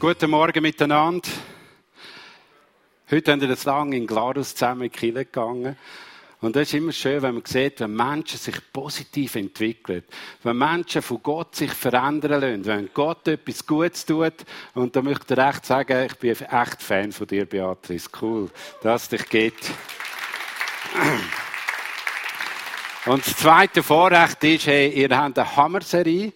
Guten Morgen miteinander. Heute haben wir das lange in Glarus zusammen in Kiel gegangen. Und das ist immer schön, wenn man sieht, wenn Menschen sich positiv entwickeln. Wenn Menschen von Gott sich verändern lassen. Wenn Gott etwas Gutes tut. Und da möchte ich echt sagen, ich bin echt Fan von dir, Beatrice. Cool, dass es dich gibt. Und das zweite Vorrecht ist, hey, ihr habt eine Hammer-Serie.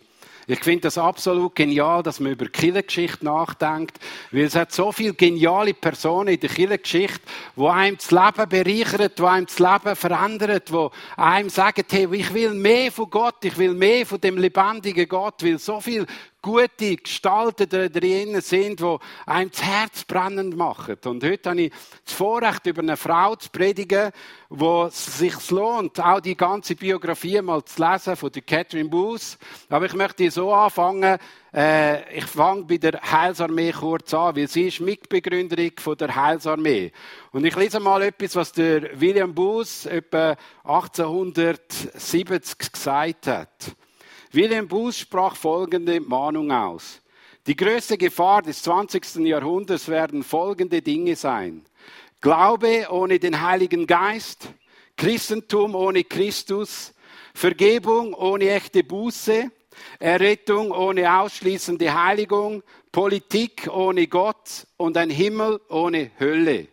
Ich finde das absolut genial, dass man über Kirchengeschichte nachdenkt, weil es hat so viele geniale Personen in der Kirchengeschichte, die einem das Leben bereichern, die einem das Leben verändern, die einem sagen, hey, ich will mehr von Gott, ich will mehr von dem lebendigen Gott, weil so viel gute Gestalten drinnen sind, die einem das Herz brennend machen. Und heute habe ich das Vorrecht, über eine Frau zu predigen, wo es sich lohnt, auch die ganze Biografie mal zu lesen von der Catherine Booth. Aber ich möchte so anfangen, äh, ich fange bei der Heilsarmee kurz an, weil sie ist Mitbegründerin von der Heilsarmee. Und ich lese mal etwas, was der William Booth etwa 1870 gesagt hat. William Booth sprach folgende Mahnung aus. Die größte Gefahr des 20. Jahrhunderts werden folgende Dinge sein. Glaube ohne den Heiligen Geist, Christentum ohne Christus, Vergebung ohne echte Buße, Errettung ohne ausschließende Heiligung, Politik ohne Gott und ein Himmel ohne Hölle.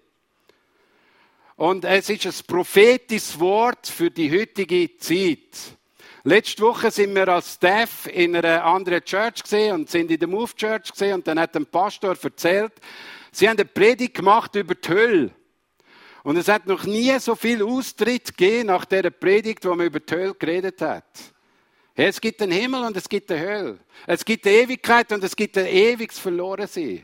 Und es ist ein prophetisches Wort für die heutige Zeit. Letzte Woche sind wir als Staff in einer anderen Church gesehen und sind in der Move Church gesehen und dann hat ein Pastor erzählt, sie haben eine Predigt gemacht über die Hölle. Und es hat noch nie so viel Austritt gegeben nach der Predigt, wo man über die Hölle geredet hat. Es gibt den Himmel und es gibt die Hölle. Es gibt die Ewigkeit und es gibt ein ewiges Verlorensein.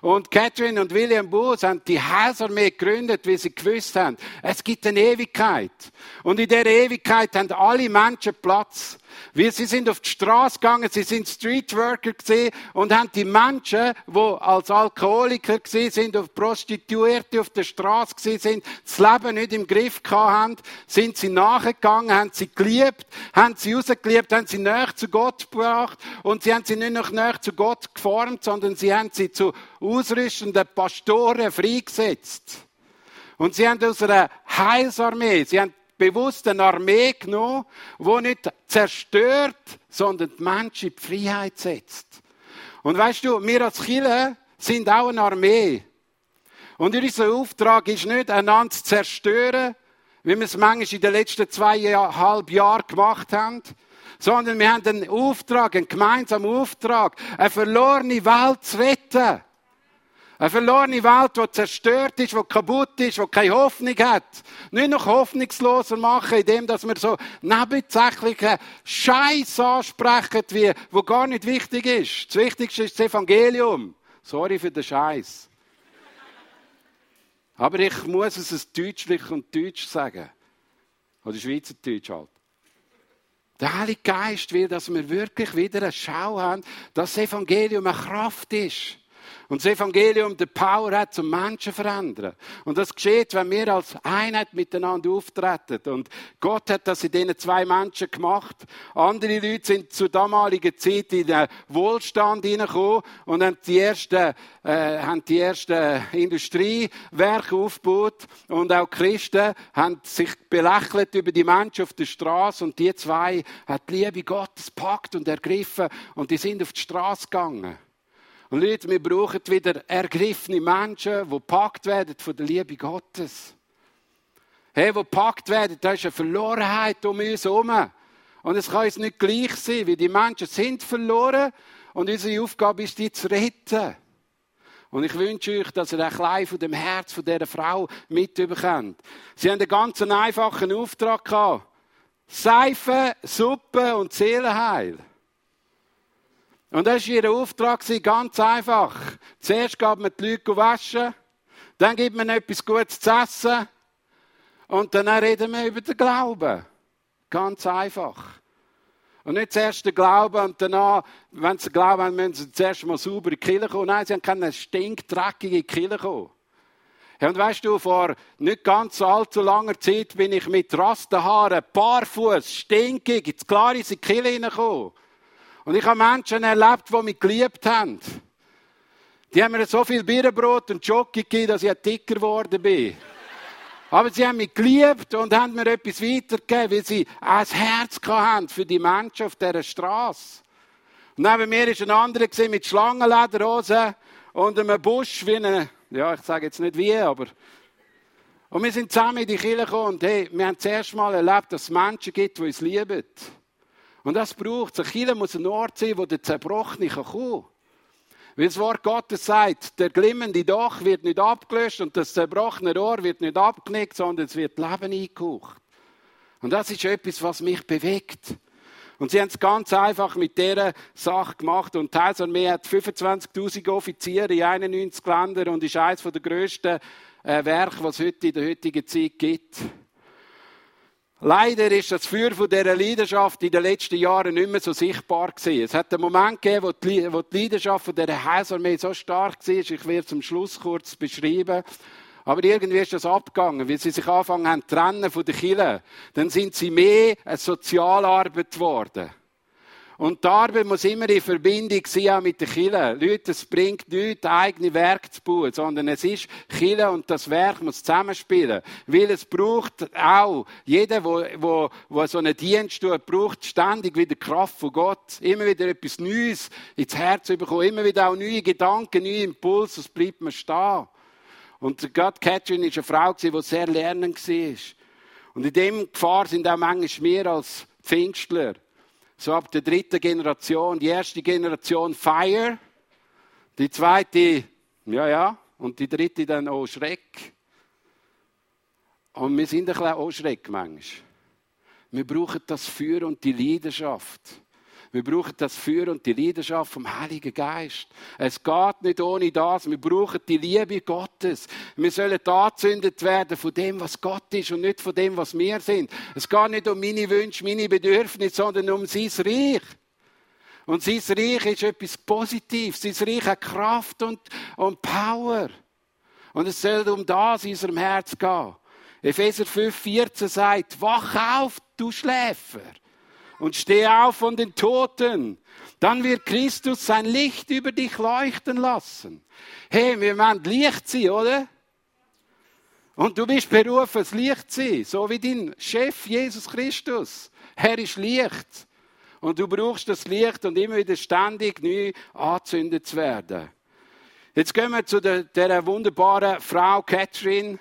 Und Catherine und William Booth haben die Heilsarmee gegründet, weil sie gewusst haben, es gibt eine Ewigkeit. Und in der Ewigkeit haben alle Menschen Platz. Wir, sie sind auf die Straße gegangen, sie sind Streetworker gesehen und haben die Menschen, die als Alkoholiker gesehen sind, auf Prostituierte auf der Straße gesehen sind, das Leben nicht im Griff haben, sind sie nachgegangen, haben sie geliebt, haben sie rausgeliebt, haben sie näher zu Gott gebracht und sie haben sie nicht noch näher zu Gott geformt, sondern sie haben sie zu ausrüstenden Pastoren freigesetzt. Und sie haben aus einer Heilsarmee, sie haben bewusst eine Armee genommen, die nicht zerstört, sondern die Menschen in die Freiheit setzt. Und weißt du, wir als Chile sind auch eine Armee. Und unser Auftrag ist nicht, einander zu zerstören, wie wir es manchmal in den letzten zweieinhalb Jahren gemacht haben, sondern wir haben einen Auftrag, einen gemeinsamen Auftrag, eine verlorene Welt zu retten. Eine verlorene Welt, die zerstört ist, die kaputt ist, die keine Hoffnung hat. Nicht noch hoffnungsloser machen, indem wir so nebensächliche Scheiß ansprechen, wie, wo gar nicht wichtig ist. Das Wichtigste ist das Evangelium. Sorry für den Scheiß. Aber ich muss es deutschlich und deutsch sagen. Oder Schweizerdeutsch halt. Der Heilige Geist will, dass wir wirklich wieder eine Schau haben, dass das Evangelium eine Kraft ist. Und das Evangelium der Power hat zum Menschen verändern. Und das geschieht, wenn wir als Einheit miteinander auftreten. Und Gott hat das in diesen zwei Menschen gemacht. Andere Leute sind zur damaligen Zeit in den Wohlstand hineingekommen und haben die ersten, äh, haben die ersten Industriewerke aufgebaut. Und auch Christen haben sich belächelt über die Menschen auf der Straße. Und die zwei hat die Liebe Gottes packt und ergriffen. Und die sind auf die Straße gegangen. Und Leute, wir brauchen wieder ergriffene Menschen, die packt werden von der Liebe Gottes. Hey, die packt werden, da ist eine Verlorenheit um uns herum. Und es kann uns nicht gleich sein, weil die Menschen sind verloren und unsere Aufgabe ist, die zu retten. Und ich wünsche euch, dass ihr ein klein von dem Herz von dieser Frau mitbekommt. Sie haben einen ganz einfachen Auftrag gehabt. Seife, Suppe und Seelenheil. Und das war ihr Auftrag, ganz einfach. Zuerst gab man die Leute waschen, dann gibt man etwas Gutes zu essen und dann reden wir über den Glauben. Ganz einfach. Und nicht zuerst den Glauben und danach, wenn sie Glauben haben, müssen sie zuerst mal sauber in die Kirche kommen. Nein, sie haben keine stinkdreckige Kirche kommen. Und weißt du, vor nicht ganz allzu langer Zeit bin ich mit Rastenhaaren, barfuß, stinkig, ins klare in die Kirche hineingekommen. Und ich habe Menschen erlebt, die mich geliebt haben. Die haben mir so viel Birnenbrot und Jockey gegeben, dass ich dicker geworden bin. Aber sie haben mich geliebt und haben mir etwas weitergegeben, weil sie ein Herz hatten für die Menschen auf dieser Straße. Und neben mir war ein anderer mit Schlangenlederhosen und einem Busch wie eine, ja, ich sage jetzt nicht wie, aber und wir sind zusammen in die Kirche gekommen und hey, wir haben zuerst mal erlebt, dass es Menschen gibt, die uns lieben. Und das braucht es. Kirche muss ein Ort sein, wo der Zerbrochene kommen kann. Weil das Wort Gottes sagt, der glimmende Dach wird nicht abgelöscht und das zerbrochene Rohr wird nicht abgenickt, sondern es wird Leben eingehaucht. Und das ist etwas, was mich bewegt. Und sie haben es ganz einfach mit dieser Sache gemacht. Und die Heilsarmee hat 25.000 Offiziere in 91 Ländern und ist eines der grössten äh, Werke, was es heute in der heutigen Zeit gibt. Leider ist das Feuer von dieser Leidenschaft in den letzten Jahren nicht mehr so sichtbar gewesen. Es hat einen Moment gegeben, wo die, wo die Leidenschaft von dieser Heilsarmee so stark war. Ich werde zum Schluss kurz beschreiben. Aber irgendwie ist das abgegangen, weil sie sich anfangen haben zu trennen von den Kindern. Dann sind sie mehr eine Sozialarbeit geworden. Und die Arbeit muss immer in Verbindung sein auch mit den Kirchen. Leute, es bringt nichts, eigene Werk zu bauen, sondern es ist Kirche und das Werk muss zusammenspielen. Weil es braucht auch, jeder, wo, wo, wo so einen Dienst tut, braucht ständig wieder Kraft von Gott. Immer wieder etwas Neues ins Herz bekommen. Immer wieder auch neue Gedanken, neue Impulse, sonst bleibt man stehen. Und Gott Catherine war eine Frau, die sehr lernend war. Und in dem Gefahr sind auch manchmal mehr als Pfingstler so ab der dritten Generation. Die erste Generation Fire, die zweite, ja, ja, und die dritte dann auch Schreck. Und wir sind ein bisschen auch Schreck manchmal. Wir brauchen das Feuer und die Leidenschaft. Wir brauchen das Feuer und die Leidenschaft vom Heiligen Geist. Es geht nicht ohne das. Wir brauchen die Liebe Gottes. Wir sollen angezündet werden von dem, was Gott ist und nicht von dem, was wir sind. Es geht nicht um meine Wünsche, meine Bedürfnisse, sondern um sein Reich. Und sein Reich ist etwas Positives. Sein Reich hat Kraft und, und Power. Und es soll um das in unserem Herz gehen. Epheser 5, 14 sagt, wach auf, du Schläfer und steh auf von den Toten. Dann wird Christus sein Licht über dich leuchten lassen. Hey, wir wollen Licht sein, oder? Und du bist berufen, das Licht zu sein, so wie dein Chef Jesus Christus. Er ist Licht. Und du brauchst das Licht und immer wieder ständig neu angezündet zu werden. Jetzt gehen wir zu der, der wunderbaren Frau Catherine.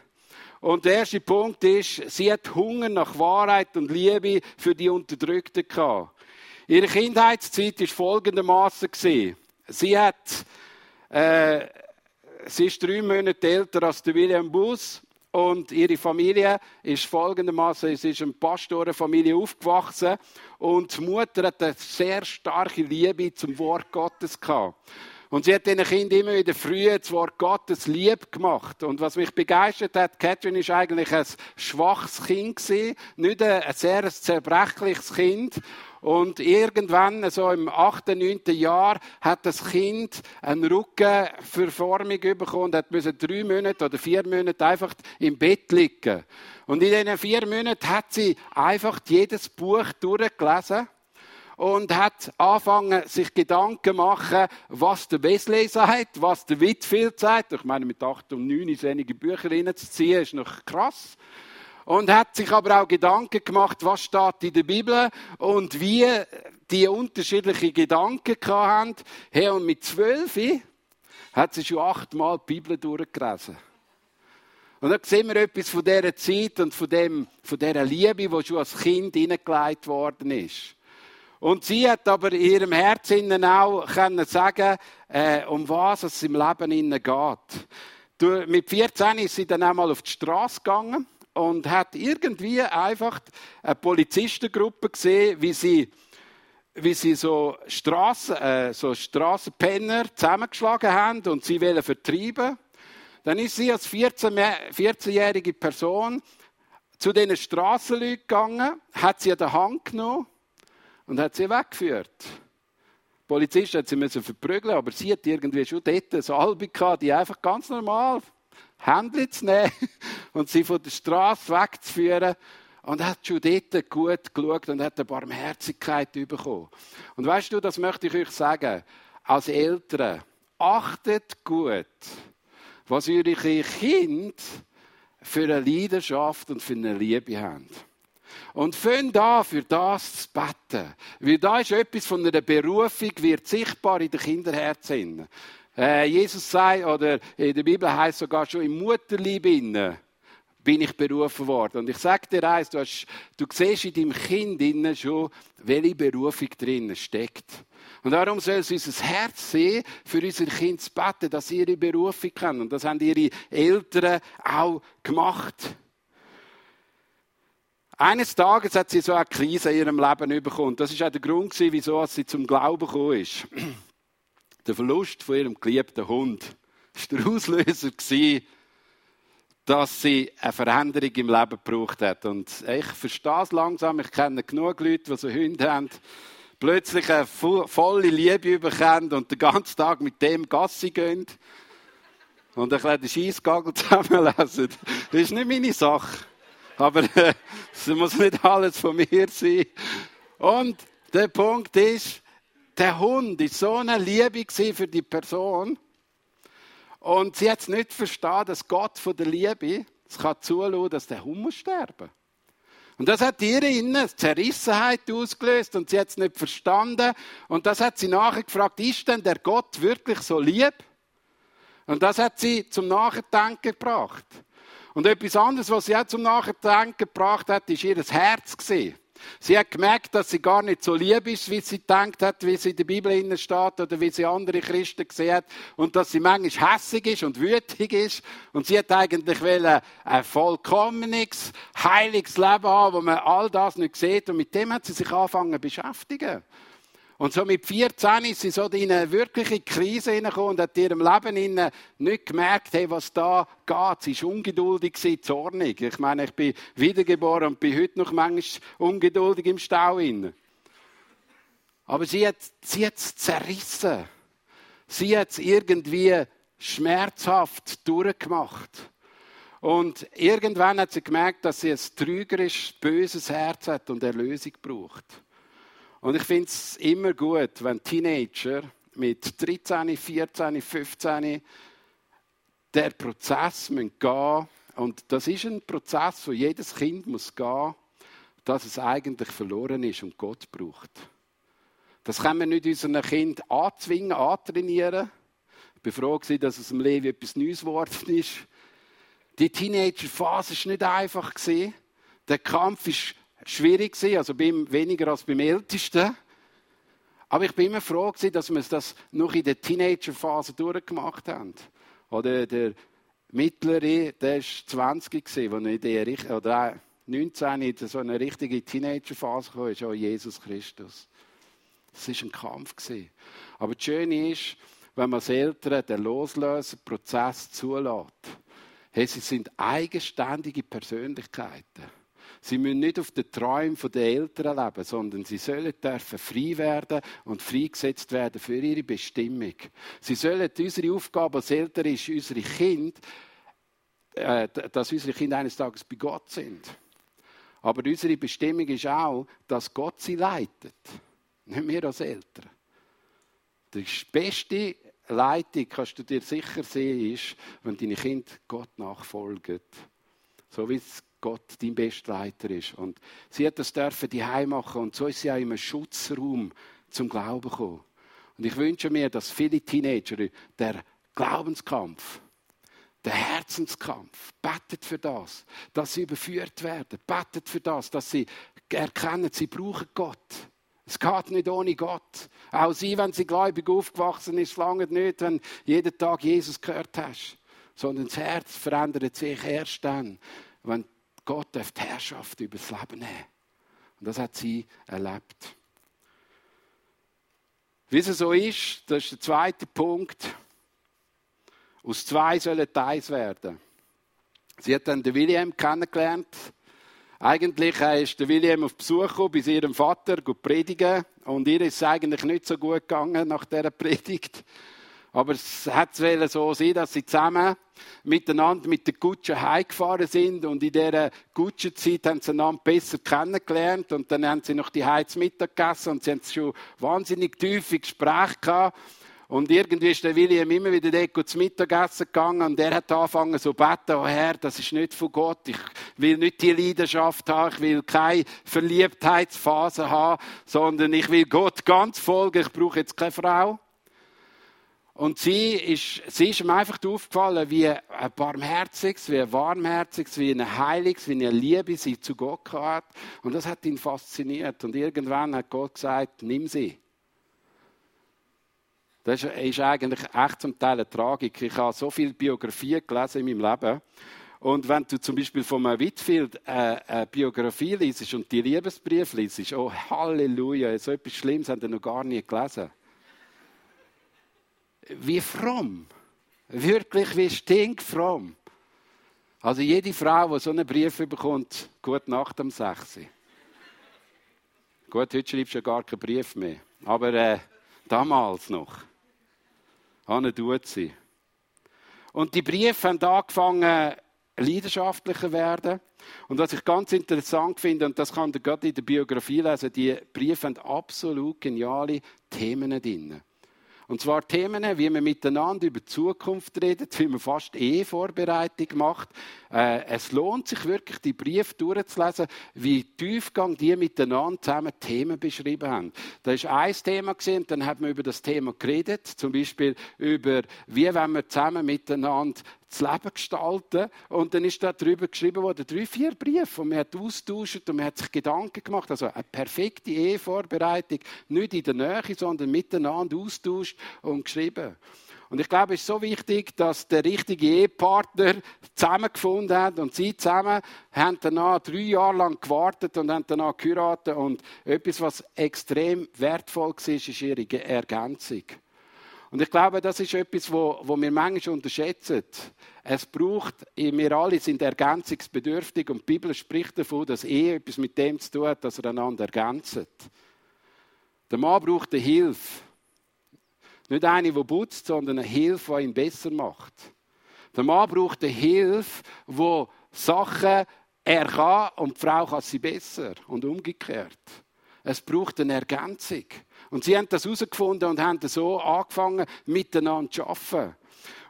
Und der erste Punkt ist, sie hat Hunger nach Wahrheit und Liebe für die Unterdrückten gehabt. Ihre Kindheitszeit ist folgendermaßen Sie hat, äh, sie ist drei Monate älter als der William Bus und ihre Familie ist folgendermaßen, sie ist eine Pastorenfamilie aufgewachsen und die Mutter hat eine sehr starke Liebe zum Wort Gottes gehabt. Und sie hat den Kindern immer wieder früh das Wort Gottes lieb gemacht. Und was mich begeistert hat, Catherine ist eigentlich ein schwaches Kind gewesen, nicht ein sehr zerbrechliches Kind. Und irgendwann, so im 8., 9. Jahr, hat das Kind eine Rückenverformung bekommen und hat drei Monate oder vier Monate einfach im Bett liegen. Und in diesen vier Monaten hat sie einfach jedes Buch durchgelesen und hat angefangen, sich Gedanken machen, was der Wesley sagt, was der Whitfield sagt. Ich meine, mit acht und neun einige Bücher reinzuziehen, ist noch krass. Und hat sich aber auch Gedanken gemacht, was steht in der Bibel und wie die unterschiedlichen Gedanken haben. Hey, und mit zwölf hat sie schon achtmal die Bibel durchgelesen. Und dann sehen wir etwas von dieser Zeit und von, dem, von dieser Liebe, die schon als Kind hineingelegt worden ist. Und sie hat aber in ihrem Herzen auch können sagen, äh, um was es im Leben ihnen geht. Mit 14 ist sie dann einmal auf die Straße gegangen und hat irgendwie einfach eine Polizistengruppe gesehen, wie sie wie sie so Straßen, äh, so Straßenpenner zusammengeschlagen haben und sie wollen vertreiben. Dann ist sie als 14-jährige Person zu diesen Strassenleuten gegangen, hat sie an der Hand genommen und hat sie weggeführt. Die Polizist hat sie müssen verprügeln, aber sie hat irgendwie schon dort eine Salbe gehabt, die einfach ganz normal Händchen zu nehmen und sie von der Straße wegzuführen. Und hat schon dort gut geschaut und hat eine Barmherzigkeit bekommen. Und weißt du, das möchte ich euch sagen. Als Eltern achtet gut, was eure Kinder für eine Leidenschaft und für eine Liebe haben. Und fängt an, für das zu beten. Weil da ist etwas von einer Berufung, wird sichtbar in den Kinderherzen. Äh, Jesus sagt, oder in der Bibel heißt sogar schon im Mutterlieb innen, bin ich berufen worden. Und ich sage dir eins, du, hast, du siehst in deinem Kind innen schon, welche Berufung drinnen steckt. Und darum soll es unser Herz sehen, für unser Kind zu beten, dass sie ihre Berufung kennen. Und das haben ihre Eltern auch gemacht. Eines Tages hat sie so eine Krise in ihrem Leben bekommen. Das war auch der Grund, wieso sie zum Glauben gekommen ist. Der Verlust von ihrem geliebten Hund war der Auslöser, dass sie eine Veränderung im Leben gebraucht hat. Und ich verstehe es langsam. Ich kenne genug Leute, die so Hunde haben, plötzlich eine volle Liebe bekommen und den ganzen Tag mit dem Gassi gehen und ein bisschen den Scheissgagel zusammenlesen. Das ist nicht meine Sache. Aber äh, es muss nicht alles von mir sein. Und der Punkt ist, der Hund ist so eine Liebe für die Person. Und sie hat es nicht verstanden, dass Gott von der Liebe es kann zulassen, dass der Hund muss sterben und das hat ihr innen Zerrissenheit ausgelöst und sie hat es nicht verstanden. Und das hat sie nachher gefragt, ist denn der Gott wirklich so lieb? Und das hat sie zum Nachdenken gebracht. Und etwas anderes, was sie auch zum Nachdenken gebracht hat, ist ihr Herz gesehen. Sie hat gemerkt, dass sie gar nicht so lieb ist, wie sie gedacht hat, wie sie in der Bibel steht oder wie sie andere Christen gesehen hat. Und dass sie manchmal hässig ist und wütig ist. Und sie hat eigentlich ein vollkommenes, heiliges Leben haben, wo man all das nicht sieht. Und mit dem hat sie sich angefangen zu beschäftigen. Und so mit 14 ist sie so in eine wirkliche Krise hineingekommen und hat in ihrem Leben nicht gemerkt, hey, was da geht. Sie war ungeduldig, zornig. Ich meine, ich bin wiedergeboren und bin heute noch manchmal ungeduldig im Stau. Aber sie hat, sie zerrissen. Sie hat es irgendwie schmerzhaft durchgemacht. Und irgendwann hat sie gemerkt, dass sie ein trügerisch böses Herz hat und Erlösung braucht. Und ich finde es immer gut, wenn Teenager mit 13, 14, 15 der Prozess gehen müssen. Und das ist ein Prozess, wo jedes Kind muss gehen, dass es eigentlich verloren ist und Gott braucht. Das können wir nicht unseren Kind anzwingen, antrainieren. Ich bin froh, dass es im Leben etwas Neues geworden ist. Die Teenagerphase war nicht einfach. Der Kampf ist schwierig also beim, weniger als beim Ältesten. Aber ich bin immer froh dass wir das noch in der Teenagerphase durchgemacht haben. Oder der Mittlere, der war 20 gewesen, wo in die, oder 19 in so eine richtige Teenagerphase kam, ist auch Jesus Christus. Es war ein Kampf. Aber das Schöne ist, wenn man als Eltern den Loslösen-Prozess zulässt. Hey, sie sind eigenständige Persönlichkeiten. Sie müssen nicht auf den Träumen der Eltern leben, sondern sie sollen dürfen frei werden und freigesetzt werden für ihre Bestimmung. Sie sollen, unsere Aufgabe als Eltern ist, unsere Kinder, äh, dass unsere Kinder eines Tages bei Gott sind. Aber unsere Bestimmung ist auch, dass Gott sie leitet. Nicht wir als Eltern. Die beste Leitung, kannst du dir sicher sehen, ist, wenn deine Kinder Gott nachfolgen. So wie es Gott dein Bestleiter ist. Und sie hat das dürfen die machen und so ist sie auch im Schutzraum zum Glauben gekommen. Und ich wünsche mir, dass viele Teenager der Glaubenskampf, der Herzenskampf, betet für das, dass sie überführt werden, betet für das, dass sie erkennen, sie brauchen Gott. Es geht nicht ohne Gott. Auch sie, wenn sie gläubig aufgewachsen ist, lange nicht, wenn jeden Tag Jesus gehört hast. Sondern das Herz verändert sich erst dann, wenn Gott darf die Herrschaft über das Leben nehmen. Und das hat sie erlebt. Wie es so ist, das ist der zweite Punkt. Aus zwei sollen eins werden. Sie hat dann den William kennengelernt. Eigentlich ist der William auf Besuch gekommen bei ihrem Vater, gut predigen. Und ihr ist es eigentlich nicht so gut gegangen nach dieser Predigt. Aber es hat so sein, dass sie zusammen miteinander mit der Kutsche heimgefahren sind und in dieser Kutschenzeit haben sie einander besser kennengelernt und dann haben sie noch die Heiz Mittag gegessen und sie haben schon wahnsinnig tiefe Gespräche gehabt Und irgendwie ist der William immer wieder dort zum Mittagessen gegangen und der hat angefangen so zu beten, oh Herr, das ist nicht von Gott. Ich will nicht die Leidenschaft haben, ich will keine Verliebtheitsphase haben, sondern ich will Gott ganz folgen. Ich brauche jetzt keine Frau. Und sie ist, sie ist ihm einfach aufgefallen, wie ein barmherziges, wie ein warmherziges, wie ein heiliges, wie eine Liebe sie zu Gott hat. Und das hat ihn fasziniert. Und irgendwann hat Gott gesagt, nimm sie. Das ist eigentlich echt zum Teil eine Tragik. Ich habe so viele Biografien gelesen in meinem Leben. Und wenn du zum Beispiel von einem Whitfield äh, eine Biografie liest und die Liebesbrief liest, oh Halleluja, so etwas Schlimmes haben wir noch gar nie gelesen. Wie fromm. Wirklich wie stinkfromm. Also jede Frau, die so einen Brief bekommt, gute Nacht am 6. Gut, heute schreibst du ja gar keinen Brief mehr. Aber äh, damals noch. Anne tut sie. Und die Briefe haben angefangen, leidenschaftlicher werden. Und was ich ganz interessant finde, und das kann ihr gerade in der Biografie lesen, die Briefe haben absolut geniale Themen drin. Und zwar Themen, wie man miteinander über die Zukunft redet, wie man fast Ehevorbereitung macht. Äh, es lohnt sich wirklich, die Briefe durchzulesen, wie tiefgang die miteinander zusammen Themen beschrieben haben. Da ist ein Thema gesehen, dann hat man über das Thema geredet, zum Beispiel über, wie wenn wir zusammen miteinander das Leben gestalten. Und dann ist da drüber geschrieben worden, drei, vier Briefe, und man hat austauscht und man hat sich Gedanken gemacht. Also eine perfekte Ehevorbereitung, nicht in der Nähe, sondern miteinander austauscht und geschrieben. Und ich glaube, es ist so wichtig, dass der richtige Ehepartner zusammengefunden hat und sie zusammen haben danach drei Jahre lang gewartet und haben danach geheiratet. Und etwas, was extrem wertvoll war, ist ihre Ergänzung. Und ich glaube, das ist etwas, wo, wo wir manchmal unterschätzen. Es braucht, wir alle sind ergänzungsbedürftig und die Bibel spricht davon, dass Ehe etwas mit dem zu tun hat, dass er einander ergänzt. Der Mann braucht eine Hilfe. Nicht eine, die putzt, sondern eine Hilfe, die ihn besser macht. Der Mann braucht eine Hilfe, wo Sachen er kann und die Frau kann sie besser und umgekehrt. Es braucht eine Ergänzung. Und sie haben das herausgefunden und haben so angefangen, miteinander zu arbeiten.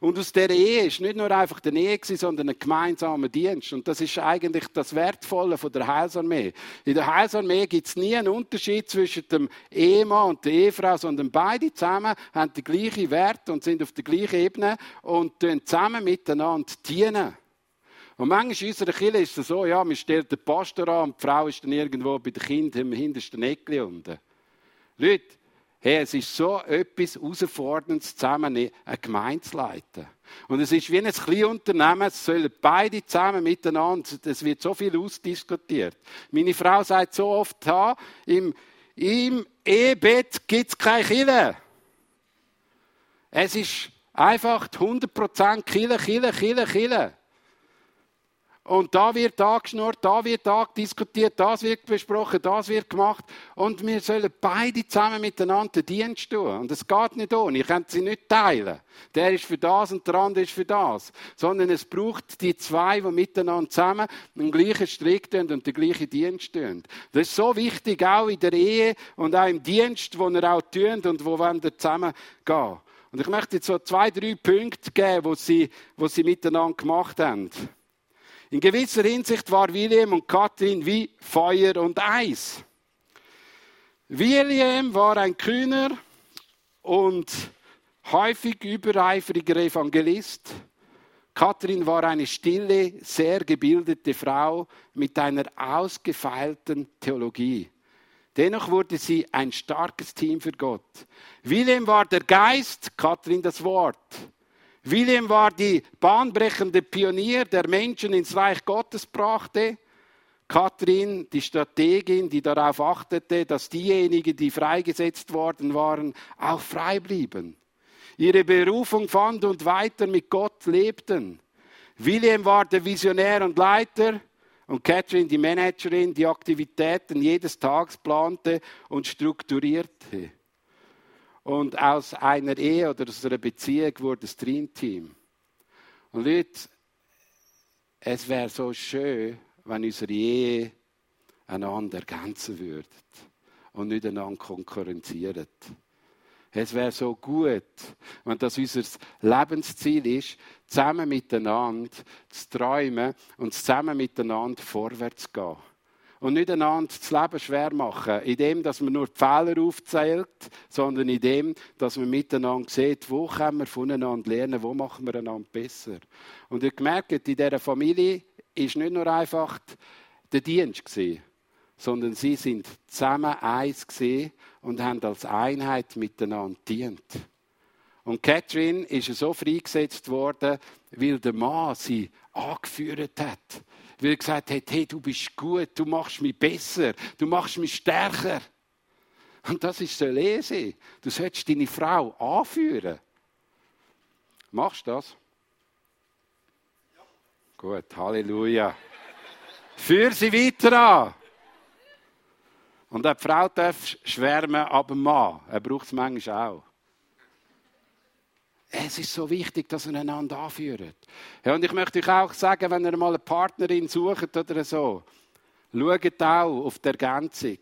Und aus der Ehe ist nicht nur einfach eine Ehe, sondern ein gemeinsamer Dienst. Und das ist eigentlich das Wertvolle von der Heilsarmee. In der Heilsarmee gibt es nie einen Unterschied zwischen dem Ehemann und der Ehefrau, sondern beide zusammen haben den gleichen Wert und sind auf der gleichen Ebene und zusammen miteinander dienen. Und manchmal in unserer Kirche ist es so, ja, man stellt den Pastor an und die Frau ist dann irgendwo bei den Kindern im hintersten Eckchen unten. Leute, hey, es ist so etwas Herausforderndes, zusammen eine Gemeinde zu leiten. Und es ist wie ein kleines Unternehmen, es sollen beide zusammen miteinander, es wird so viel ausdiskutiert. Meine Frau sagt so oft, ha, im, im Ehebett gibt es keine Kille. Es ist einfach 100% Kille, Kille, Kille, Kille. Und da wird angeschnurrt, da wird diskutiert, das wird besprochen, das wird gemacht. Und wir sollen beide zusammen miteinander Dienst tun. Und es geht nicht ohne. Ich kann sie nicht teilen. Der ist für das und der andere ist für das. Sondern es braucht die zwei, die miteinander zusammen den gleichen Strick tun und den gleichen Dienst tun. Das ist so wichtig, auch in der Ehe und auch im Dienst, wo er auch tun und wo wir zusammen gehen. Und ich möchte jetzt so zwei, drei Punkte geben, wo sie, wo sie miteinander gemacht haben. In gewisser Hinsicht war William und Katrin wie Feuer und Eis. William war ein kühner und häufig übereifriger Evangelist. Katrin war eine stille, sehr gebildete Frau mit einer ausgefeilten Theologie. Dennoch wurde sie ein starkes Team für Gott. William war der Geist, Katrin das Wort. William war die bahnbrechende Pionier, der Menschen ins Reich Gottes brachte. Kathrin, die Strategin, die darauf achtete, dass diejenigen, die freigesetzt worden waren, auch frei blieben. Ihre Berufung fand und weiter mit Gott lebten. William war der Visionär und Leiter und Catherine die Managerin, die Aktivitäten jedes Tages plante und strukturierte. Und aus einer Ehe oder aus einer Beziehung wurde das Dreamteam. Und Leute, es wäre so schön, wenn unsere Ehe einander ergänzen würde und nicht einander konkurrenzieren. Es wäre so gut, wenn das unser Lebensziel ist, zusammen miteinander zu träumen und zusammen miteinander vorwärts zu gehen. Und nicht einander das Leben schwer machen, indem dass man nur die Fehler aufzählt, sondern indem, dass man miteinander sieht, wo können wir voneinander lernen, wo machen wir einander besser. Und ihr gemerkt, in dieser Familie ist nicht nur einfach der Dienst gewesen, sondern sie sind zusammen eins gesehen und haben als Einheit miteinander dient. Und Catherine ist so freigesetzt worden, weil der Mann sie angeführt hat. Weil er gesagt hat, hey, du bist gut, du machst mich besser, du machst mich stärker. Und das ist so lesen. Du sollst deine Frau anführen. Machst du das? Ja. Gut, Halleluja. Führ sie weiter an. Und eine Frau darf schwärmen, aber ein Mann, er braucht es manchmal auch. Es ist so wichtig, dass ihr einander anführt. Ja, und ich möchte euch auch sagen, wenn ihr mal eine Partnerin sucht oder so, schaut auch auf die Ergänzung.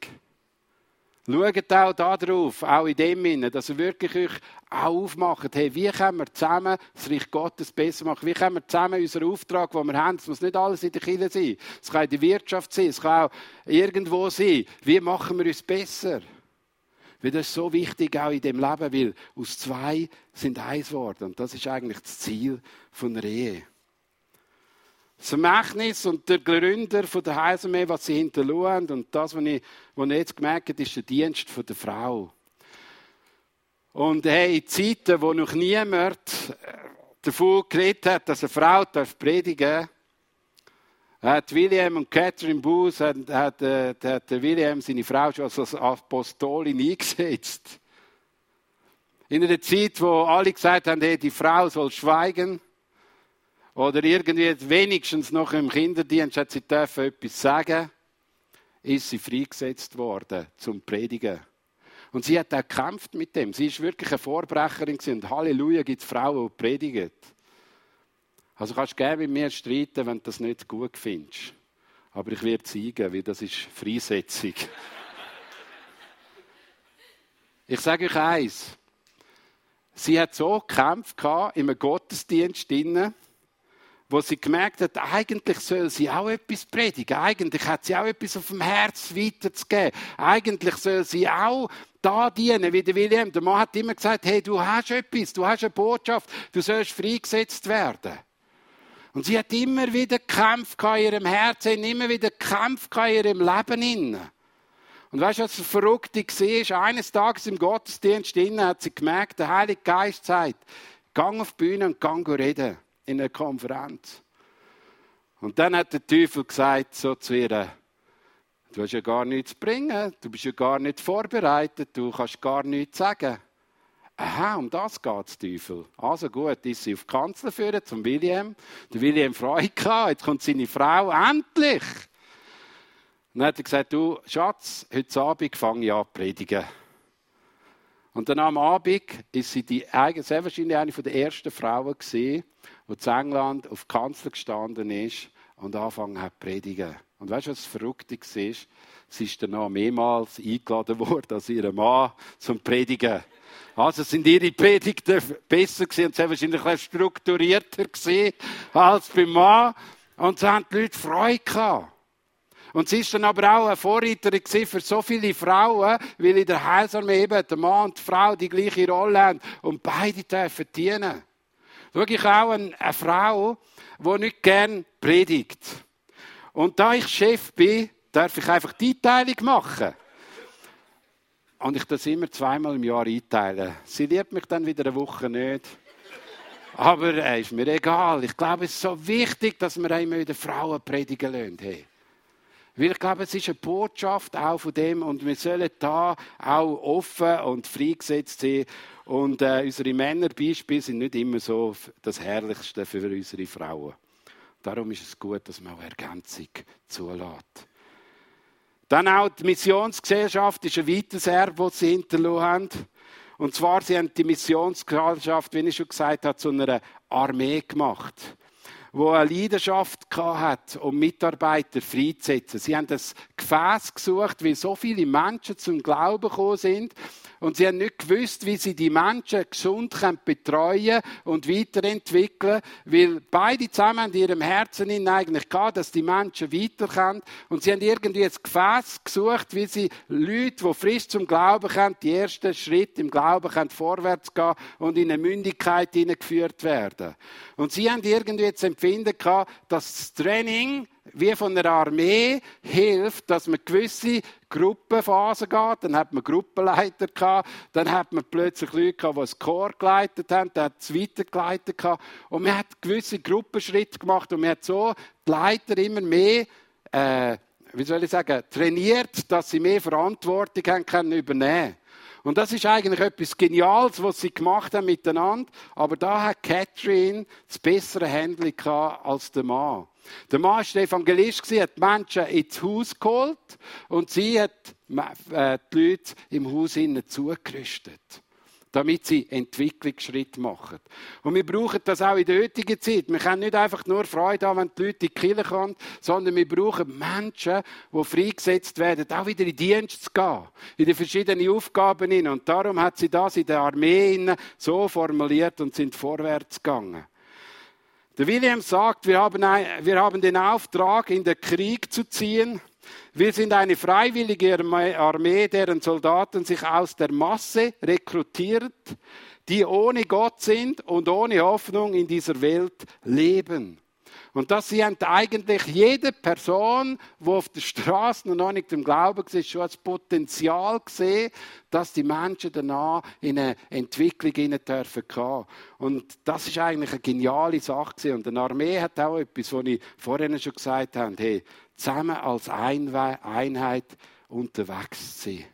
Schaut auch darauf, auch in dem Sinne, dass ihr wirklich euch auch aufmacht, hey, wie können wir zusammen das Reich Gottes besser machen? Wie können wir zusammen unseren Auftrag, den wir haben, es muss nicht alles in der Kirche sein, es kann in der Wirtschaft sein, es kann auch irgendwo sein, wie machen wir uns besser? Weil das ist so wichtig auch in dem Leben, weil aus zwei sind eins geworden. Und das ist eigentlich das Ziel von der Ehe. Das Vermächtnis und der Gründer von der Heilsarmee, was sie hinterlassen und das, was ich, was ich jetzt gemerkt habe, ist der Dienst von der Frau. Und hey, in Zeiten, wo noch niemand davon geredet hat, dass eine Frau predigen darf, hat William und Catherine Booth, hat, hat, äh, hat William seine Frau schon als Apostolin eingesetzt. In einer Zeit, wo alle gesagt haben, hey, die Frau soll schweigen, oder irgendwie wenigstens noch im Kinderdienst hat sie dürfen etwas sagen, ist sie freigesetzt worden zum Predigen. Und sie hat auch gekämpft mit dem. Sie ist wirklich eine Vorbrecherin und Halleluja gibt es Frauen, die predigen. Also kannst du gerne mit mir streiten, wenn du das nicht gut findest. Aber ich werde zeigen, wie das ist Freisetzung. ich sage euch eins. Sie hat so gekämpft in einem Gottesdienst wo sie gemerkt hat, eigentlich soll sie auch etwas predigen. Eigentlich hat sie auch etwas auf dem Herz weiterzugeben. Eigentlich soll sie auch da dienen, wie der William. Der Mann hat immer gesagt, hey, du hast etwas, du hast eine Botschaft, du sollst freigesetzt werden. Und sie hat immer wieder gekämpft in ihrem Herzen, immer wieder gekämpft in ihrem Leben. Und weißt du, was das Verrückte war? Eines Tages im Gottesdienst hat sie gemerkt, der Heilige Geist sagt, gang auf die Bühne und gang reden in einer Konferenz. Und dann hat der Teufel gesagt so zu ihr, du hast ja gar nichts zu bringen, du bist ja gar nicht vorbereitet, du kannst gar nichts sagen. Aha, um das geht es, Teufel. Also gut, ist sie auf die Kanzler führen zum William. Der William freut gehabt, jetzt kommt seine Frau, endlich. Und dann hat er gesagt, du Schatz, heute Abend fange ich an zu predigen. Und dann am Abend ist sie die, sehr wahrscheinlich eine der ersten Frauen gewesen, die in England auf die Kanzler gestanden ist und angefangen hat zu predigen. Und weißt du, was verrückt war? Sie ist danach mehrmals eingeladen worden als ihr Mann zum Predigen. Also sind ihre Predigten besser gewesen und sie wahrscheinlich ein strukturierter gewesen als beim Mann. Und so haben die Leute Freude gehabt. Und sie ist dann aber auch eine Vorreiterin für so viele Frauen, weil in der Heilsarmee eben der Mann und die Frau die gleiche Rolle haben und beide dürfen dienen. Schau ich auch eine, eine Frau, die nicht gern predigt. Und da ich Chef bin, darf ich einfach die Einteilung machen und ich das immer zweimal im Jahr einteilen. Sie liebt mich dann wieder eine Woche nicht. Aber äh, ist mir egal. Ich glaube, es ist so wichtig, dass wir einmal den Frauen predigen lassen. Hey. Weil ich glaube, es ist eine Botschaft auch von dem und wir sollen da auch offen und freigesetzt sein. Und äh, unsere Männerbeispiele sind nicht immer so das Herrlichste für unsere Frauen. Darum ist es gut, dass man auch Ergänzung zulässt. Dann auch die Missionsgesellschaft ist ein weiteres Erbe, das sie hinterlassen haben. Und zwar, sie haben die Missionsgesellschaft, wie ich schon gesagt habe, zu einer Armee gemacht. Wo eine Leidenschaft hat, um Mitarbeiter freizusetzen. Sie haben das Gefäß gesucht, weil so viele Menschen zum Glauben gekommen sind und sie haben nicht gewusst, wie sie die Menschen gesund betreuen und weiterentwickeln weil beide zusammen in ihrem Herzen eigentlich gehabt, dass die Menschen weiterkommen. Und sie haben irgendwie ein Gefäß gesucht, wie sie Leute, die frisch zum Glauben kommen, die ersten Schritte im Glauben können vorwärts gehen und in eine Mündigkeit hineingeführt werden. Und sie haben irgendwie das Empfinden gehabt, dass das Training wie von einer Armee hilft, dass man gewisse Gruppenphasen geht. Dann hat man Gruppenleiter gehabt, dann hat man plötzlich Leute gehabt, die das Chor geleitet haben, dann hat es weitergeleitet gehabt. Und man hat gewisse Gruppenschritte gemacht und man hat so die Leiter immer mehr, äh, wie soll ich sagen, trainiert, dass sie mehr Verantwortung haben können übernehmen. Und das ist eigentlich etwas Geniales, was sie gemacht haben miteinander. Aber da hat Catherine das bessere Handling als der Mann. Der Mann war der Evangelist, hat die Menschen ins Haus geholt und sie hat äh, die Leute im Haus zugerüstet, damit sie Entwicklungsschritte machen. Und wir brauchen das auch in der heutigen Zeit. Wir können nicht einfach nur Freude haben, wenn die Leute in die Kirche kommen, sondern wir brauchen Menschen, die freigesetzt werden, auch wieder in Dienst zu gehen, in die verschiedenen Aufgaben hinein. Und darum hat sie das in der Armee so formuliert und sind vorwärts gegangen. Der William sagt, wir haben, ein, wir haben den Auftrag, in den Krieg zu ziehen. Wir sind eine freiwillige Armee, deren Soldaten sich aus der Masse rekrutiert, die ohne Gott sind und ohne Hoffnung in dieser Welt leben. Und das sind eigentlich jede Person, die auf der Straße noch nicht im Glauben war, schon als Potenzial gesehen, dass die Menschen danach in eine Entwicklung hinein dürfen kommen. Und das ist eigentlich eine geniale Sache. Und eine Armee hat auch etwas, was ich vorhin schon gesagt habe, hey, zusammen als Einheit unterwegs zu sein.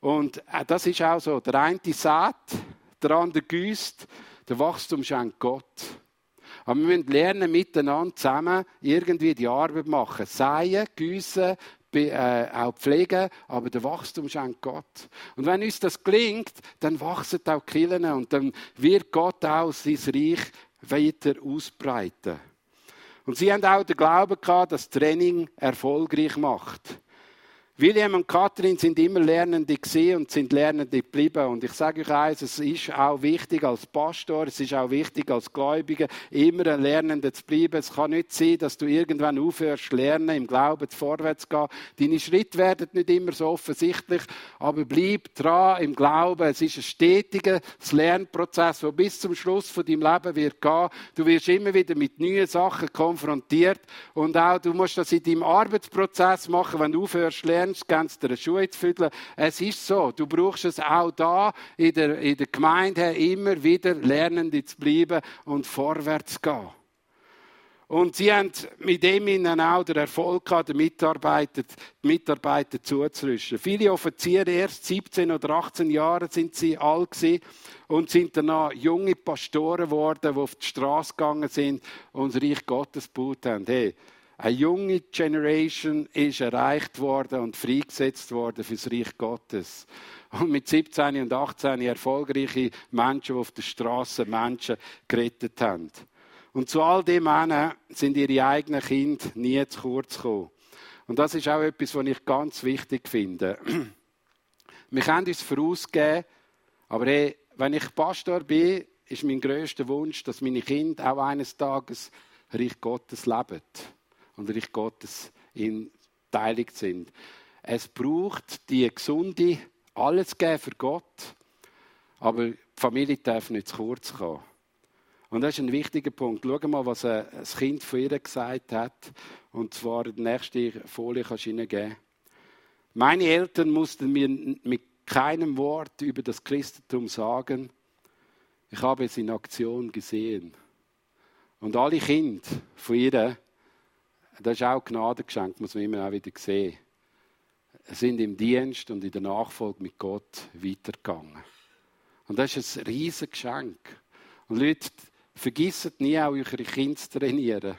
Und äh, das ist auch so. Der eine sät, der andere güsst, der Wachstum schenkt Gott. Aber wir müssen lernen, miteinander zusammen irgendwie die Arbeit machen. Säen, gießen, äh, auch pflegen, aber der Wachstum schenkt Gott. Und wenn uns das gelingt, dann wachsen auch die Kirchen und dann wird Gott auch sein Reich weiter ausbreiten. Und sie haben auch den Glauben gehabt, dass Training erfolgreich macht. William und Kathrin sind immer Lernende gesehen und sind Lernende geblieben. Und ich sage euch eins, es ist auch wichtig als Pastor, es ist auch wichtig als Gläubiger, immer ein Lernender zu bleiben. Es kann nicht sein, dass du irgendwann aufhörst lernen, im Glauben vorwärts zu gehen. Deine Schritte werden nicht immer so offensichtlich, aber bleib dran im Glauben. Es ist ein stetiger Lernprozess, der bis zum Schluss von deinem Leben wird gehen. Du wirst immer wieder mit neuen Sachen konfrontiert und auch du musst das in deinem Arbeitsprozess machen, wenn du aufhörst zu lernst, ganz dir Schuhe zu fühlen. Es ist so, du brauchst es auch da in der, in der Gemeinde immer wieder lernend zu bleiben und vorwärts zu gehen. Und sie haben mit dem ihnen auch den Erfolg gehabt, die Mitarbeiter, die Mitarbeiter zuzurüsten. Viele Offiziere, erst 17 oder 18 Jahre sind sie alt gewesen und sind danach junge Pastoren geworden, die auf die Straße gegangen sind und das Reich Gottes gebaut haben. Hey, eine junge Generation ist erreicht worden und freigesetzt worden für das Reich Gottes. Und mit 17 und 18 erfolgreiche Menschen, die auf der Straße Menschen gerettet haben. Und zu all dem sind ihre eigenen Kinder nie zu kurz gekommen. Und das ist auch etwas, was ich ganz wichtig finde. Wir können uns vorausgeben, aber hey, wenn ich Pastor bin, ist mein größter Wunsch, dass meine Kinder auch eines Tages Reich Gottes leben und Reich Gottes in teilig sind. Es braucht die gesunde alles geben für Gott, aber die Familie darf nicht zu kurz kommen. Und das ist ein wichtiger Punkt. Schau mal, was ein Kind von ihr gesagt hat. Und zwar die nächste Folie kannst du Ihnen geben. Meine Eltern mussten mir mit keinem Wort über das Christentum sagen. Ich habe es in Aktion gesehen. Und alle Kinder von ihr das ist auch Gnadengeschenk, muss man immer auch wieder sehen. Sind im Dienst und in der Nachfolge mit Gott weitergegangen. Und das ist ein riesiges Geschenk. Und Leute, vergisst nie auch eure Kinder zu trainieren.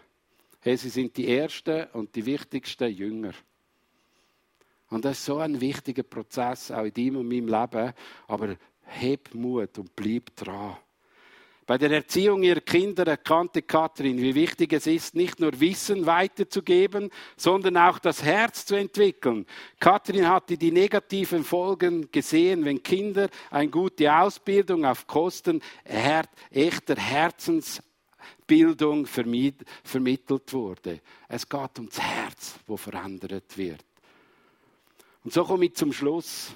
Hey, sie sind die ersten und die wichtigsten Jünger. Und das ist so ein wichtiger Prozess, auch in deinem und meinem Leben. Aber heb Mut und bleib dran. Bei der Erziehung ihrer Kinder erkannte Kathrin, wie wichtig es ist, nicht nur Wissen weiterzugeben, sondern auch das Herz zu entwickeln. Kathrin hatte die negativen Folgen gesehen, wenn Kinder eine gute Ausbildung auf Kosten echter Herzensbildung vermittelt wurde. Es geht ums Herz, wo verändert wird. Und so komme ich zum Schluss.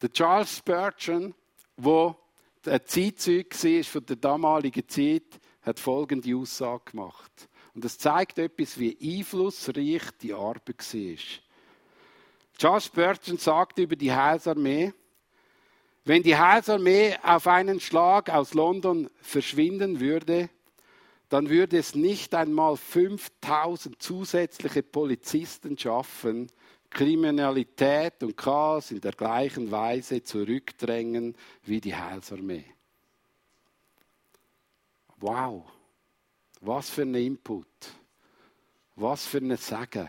Der Charles Spurgeon, wo ein Zeitzeug war von der damaligen Zeit, hat folgende Aussage gemacht. Und das zeigt etwas, wie einflussreich die Arbeit war. Charles Spurgeon sagte über die Heilsarmee, wenn die Heilsarmee auf einen Schlag aus London verschwinden würde, dann würde es nicht einmal 5000 zusätzliche Polizisten schaffen, Kriminalität und Chaos in der gleichen Weise zurückdrängen wie die Heilsarmee. Wow, was für ein Input, was für ein Sagen.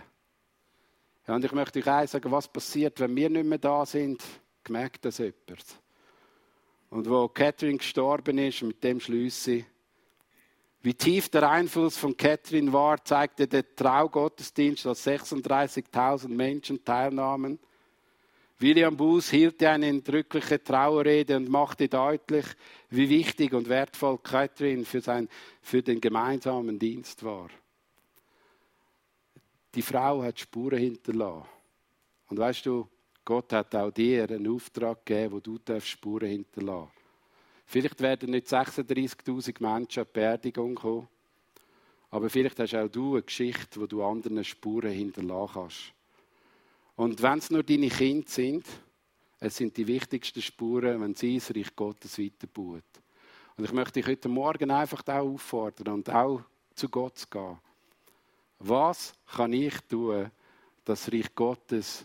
Ja, und ich möchte euch eins sagen, was passiert, wenn wir nicht mehr da sind, gemerkt das jemand. Und wo Catherine gestorben ist, mit dem schließe wie tief der Einfluss von Catherine war, zeigte der Traugottesdienst, als 36.000 Menschen teilnahmen. William Booth hielt eine entrückliche Trauerrede und machte deutlich, wie wichtig und wertvoll Catherine für, sein, für den gemeinsamen Dienst war. Die Frau hat Spuren hinterlassen. Und weißt du, Gott hat auch dir einen Auftrag gegeben, wo du Spuren hinterlassen darfst. Vielleicht werden nicht 36.000 Menschen an die Beerdigung kommen, aber vielleicht hast auch du eine Geschichte, wo du anderen Spuren hinterlassen kannst. Und wenn es nur deine Kinder sind, es sind die wichtigsten Spuren, wenn sie das Reich Gottes weiterbauen. Und ich möchte dich heute Morgen einfach auch auffordern und auch zu Gott zu gehen. Was kann ich tun, dass das Reich Gottes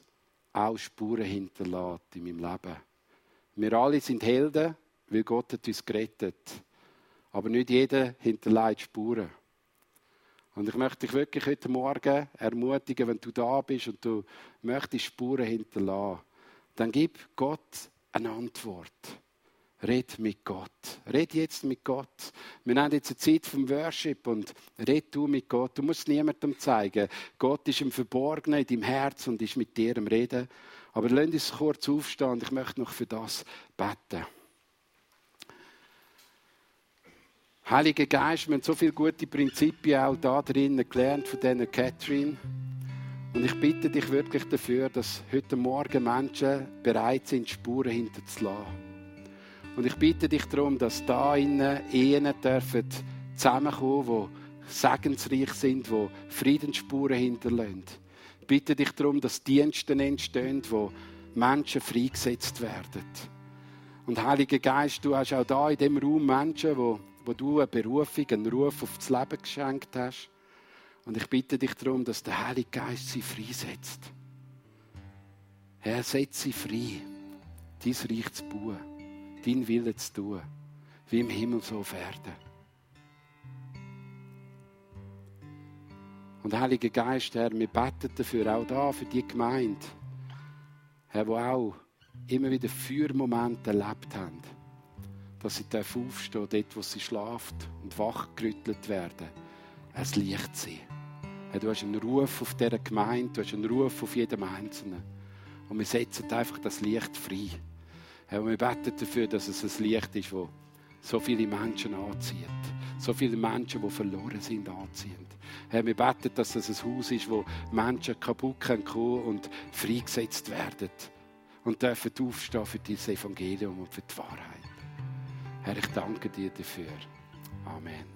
auch Spuren hinterlässt in meinem Leben? Wir alle sind Helden weil Gott hat uns gerettet. Aber nicht jeder hinterlässt Spuren. Und ich möchte dich wirklich heute Morgen ermutigen, wenn du da bist und du möchtest Spuren hinterlassen, dann gib Gott eine Antwort. Red mit Gott. Red jetzt mit Gott. Wir haben jetzt eine Zeit vom Worship und red du mit Gott. Du musst niemandem zeigen. Gott ist im Verborgenen, in deinem Herz und ist mit dir am Reden. Aber lass uns kurz aufstehen ich möchte noch für das beten. Heiliger Geist, wir haben so viele gute Prinzipien auch da drinnen gelernt von diesen Catherine. Und ich bitte dich wirklich dafür, dass heute Morgen Menschen bereit sind, Spuren hinterzulassen. Und ich bitte dich darum, dass da innen Ehen dürfen zusammenkommen, die segensreich sind, die Friedensspuren hinterlassen. Ich bitte dich darum, dass Dienste entstehen, wo Menschen freigesetzt werden. Und Heiliger Geist, du hast auch da in dem Raum Menschen, die wo du eine Berufung, einen Ruf auf das Leben geschenkt hast. Und ich bitte dich darum, dass der Heilige Geist sie freisetzt. Herr, setz sie frei, dein Reich zu bauen, dein Wille zu tun, wie im Himmel so auf Erden. Und Heiliger Geist, Herr, wir beten dafür auch da, für die Gemeinde, Herr, wo auch immer wieder Feuermomente erlebt haben dass sie aufstehen dort wo sie schlaft und wachgerüttelt werden. Es Licht sein. Du hast einen Ruf auf dieser Gemeinde, du hast einen Ruf auf jedem Einzelnen. Und wir setzen einfach das Licht frei. Und wir beten dafür, dass es ein Licht ist, das so viele Menschen anzieht. So viele Menschen, die verloren sind, anzieht. Herr, wir beten, dass es ein Haus ist, wo Menschen kaputt kommen und freigesetzt werden. Und dürfen aufstehen für dieses Evangelium und für die Wahrheit. Herr, ich danke dir dafür. Amen.